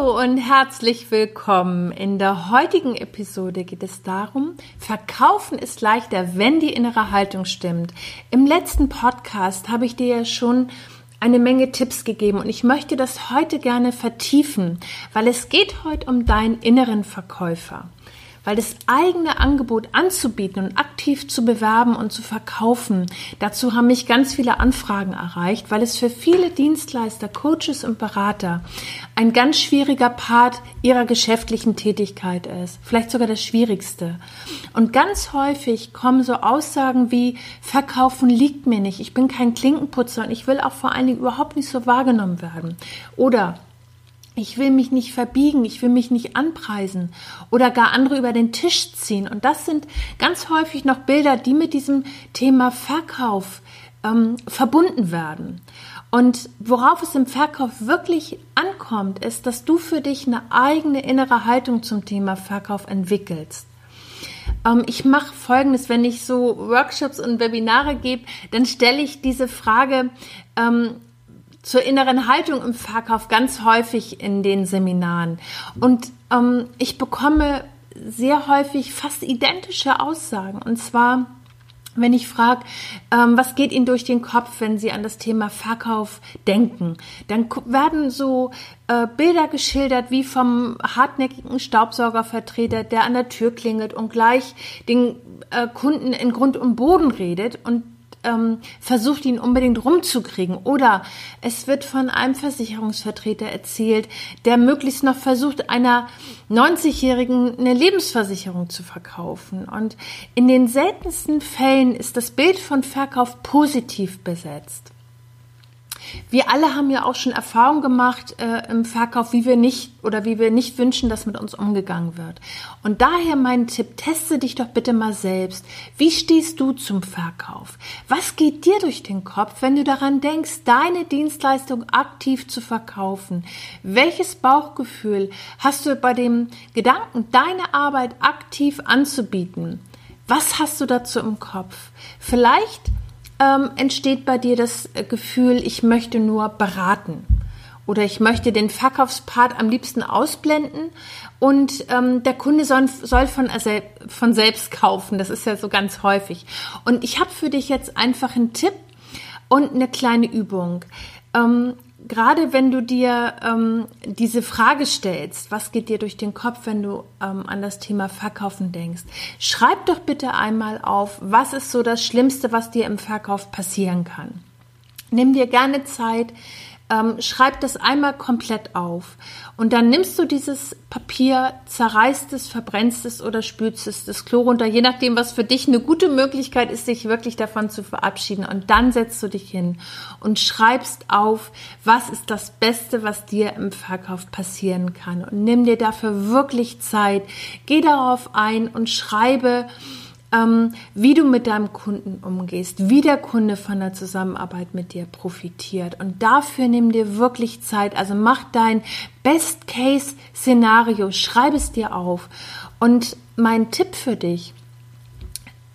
Hallo und herzlich willkommen. In der heutigen Episode geht es darum, Verkaufen ist leichter, wenn die innere Haltung stimmt. Im letzten Podcast habe ich dir ja schon eine Menge Tipps gegeben und ich möchte das heute gerne vertiefen, weil es geht heute um deinen inneren Verkäufer weil das eigene Angebot anzubieten und aktiv zu bewerben und zu verkaufen, dazu haben mich ganz viele Anfragen erreicht, weil es für viele Dienstleister, Coaches und Berater ein ganz schwieriger Part ihrer geschäftlichen Tätigkeit ist, vielleicht sogar das schwierigste. Und ganz häufig kommen so Aussagen wie Verkaufen liegt mir nicht, ich bin kein Klinkenputzer und ich will auch vor allen Dingen überhaupt nicht so wahrgenommen werden. Oder ich will mich nicht verbiegen, ich will mich nicht anpreisen oder gar andere über den Tisch ziehen. Und das sind ganz häufig noch Bilder, die mit diesem Thema Verkauf ähm, verbunden werden. Und worauf es im Verkauf wirklich ankommt, ist, dass du für dich eine eigene innere Haltung zum Thema Verkauf entwickelst. Ähm, ich mache Folgendes, wenn ich so Workshops und Webinare gebe, dann stelle ich diese Frage, ähm, zur inneren Haltung im Verkauf ganz häufig in den Seminaren. Und ähm, ich bekomme sehr häufig fast identische Aussagen. Und zwar, wenn ich frage, ähm, was geht Ihnen durch den Kopf, wenn Sie an das Thema Verkauf denken, dann werden so äh, Bilder geschildert wie vom hartnäckigen Staubsaugervertreter, der an der Tür klingelt und gleich den äh, Kunden in Grund und Boden redet und ähm, versucht, ihn unbedingt rumzukriegen. Oder es wird von einem Versicherungsvertreter erzählt, der möglichst noch versucht, einer 90-Jährigen eine Lebensversicherung zu verkaufen. Und in den seltensten Fällen ist das Bild von Verkauf positiv besetzt. Wir alle haben ja auch schon Erfahrung gemacht äh, im Verkauf, wie wir nicht oder wie wir nicht wünschen, dass mit uns umgegangen wird. Und daher mein Tipp, teste dich doch bitte mal selbst. Wie stehst du zum Verkauf? Was geht dir durch den Kopf, wenn du daran denkst, deine Dienstleistung aktiv zu verkaufen? Welches Bauchgefühl hast du bei dem Gedanken, deine Arbeit aktiv anzubieten? Was hast du dazu im Kopf? Vielleicht ähm, entsteht bei dir das Gefühl, ich möchte nur beraten oder ich möchte den Verkaufspart am liebsten ausblenden und ähm, der Kunde soll, soll von, also von selbst kaufen. Das ist ja so ganz häufig. Und ich habe für dich jetzt einfach einen Tipp und eine kleine Übung. Ähm, gerade wenn du dir ähm, diese Frage stellst, was geht dir durch den Kopf, wenn du ähm, an das Thema Verkaufen denkst, schreib doch bitte einmal auf, was ist so das Schlimmste, was dir im Verkauf passieren kann. Nimm dir gerne Zeit, ähm, schreib das einmal komplett auf. Und dann nimmst du dieses Papier, zerreißt es, verbrennst es oder spülst es das Klo runter, je nachdem, was für dich eine gute Möglichkeit ist, sich wirklich davon zu verabschieden. Und dann setzt du dich hin und schreibst auf, was ist das Beste, was dir im Verkauf passieren kann. Und nimm dir dafür wirklich Zeit. Geh darauf ein und schreibe, ähm, wie du mit deinem Kunden umgehst, wie der Kunde von der Zusammenarbeit mit dir profitiert. Und dafür nimm dir wirklich Zeit. Also mach dein Best-Case-Szenario, schreib es dir auf. Und mein Tipp für dich,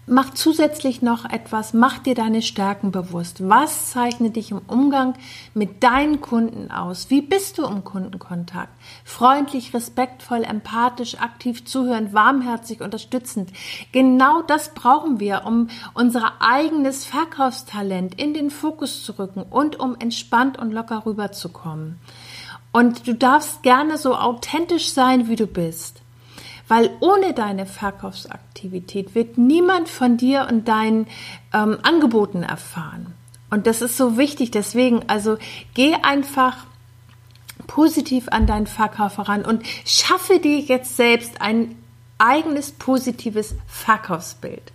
Mach zusätzlich noch etwas, mach dir deine Stärken bewusst. Was zeichnet dich im Umgang mit deinen Kunden aus? Wie bist du im Kundenkontakt? Freundlich, respektvoll, empathisch, aktiv zuhören, warmherzig, unterstützend. Genau das brauchen wir, um unser eigenes Verkaufstalent in den Fokus zu rücken und um entspannt und locker rüberzukommen. Und du darfst gerne so authentisch sein, wie du bist. Weil ohne deine Verkaufsaktivität wird niemand von dir und deinen ähm, Angeboten erfahren. Und das ist so wichtig. Deswegen, also geh einfach positiv an deinen Verkauf heran und schaffe dir jetzt selbst ein eigenes positives Verkaufsbild.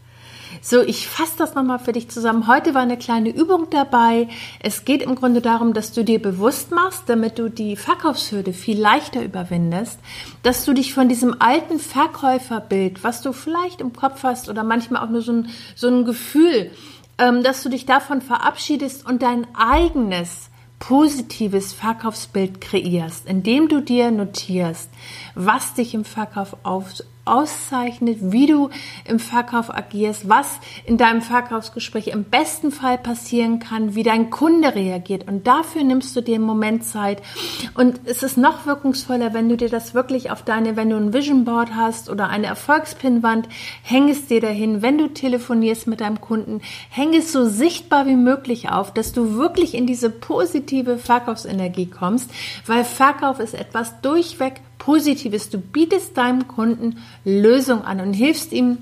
So, ich fasse das nochmal für dich zusammen. Heute war eine kleine Übung dabei. Es geht im Grunde darum, dass du dir bewusst machst, damit du die Verkaufshürde viel leichter überwindest, dass du dich von diesem alten Verkäuferbild, was du vielleicht im Kopf hast oder manchmal auch nur so ein, so ein Gefühl, ähm, dass du dich davon verabschiedest und dein eigenes positives Verkaufsbild kreierst, indem du dir notierst, was dich im Verkauf auf, auszeichnet, wie du im Verkauf agierst, was in deinem Verkaufsgespräch im besten Fall passieren kann, wie dein Kunde reagiert. Und dafür nimmst du dir einen Moment Zeit. Und es ist noch wirkungsvoller, wenn du dir das wirklich auf deine, wenn du ein Vision Board hast oder eine Erfolgspinwand, häng es dir dahin. Wenn du telefonierst mit deinem Kunden, häng es so sichtbar wie möglich auf, dass du wirklich in diese positive Verkaufsenergie kommst, weil Verkauf ist etwas durchweg Positives. Du bietest deinem Kunden Lösung an und hilfst ihm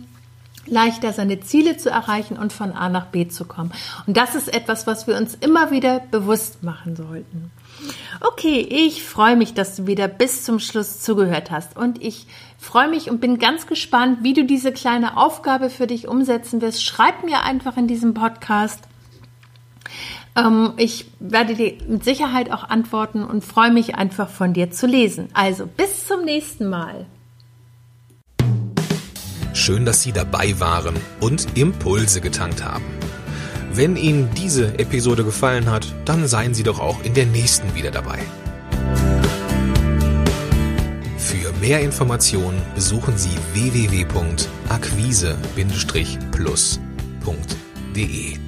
leichter seine Ziele zu erreichen und von A nach B zu kommen. Und das ist etwas, was wir uns immer wieder bewusst machen sollten. Okay, ich freue mich, dass du wieder bis zum Schluss zugehört hast und ich freue mich und bin ganz gespannt, wie du diese kleine Aufgabe für dich umsetzen wirst. Schreib mir einfach in diesem Podcast ich werde dir mit Sicherheit auch antworten und freue mich einfach von dir zu lesen. Also bis zum nächsten Mal. Schön, dass Sie dabei waren und Impulse getankt haben. Wenn Ihnen diese Episode gefallen hat, dann seien Sie doch auch in der nächsten wieder dabei. Für mehr Informationen besuchen Sie www.akquise-plus.de.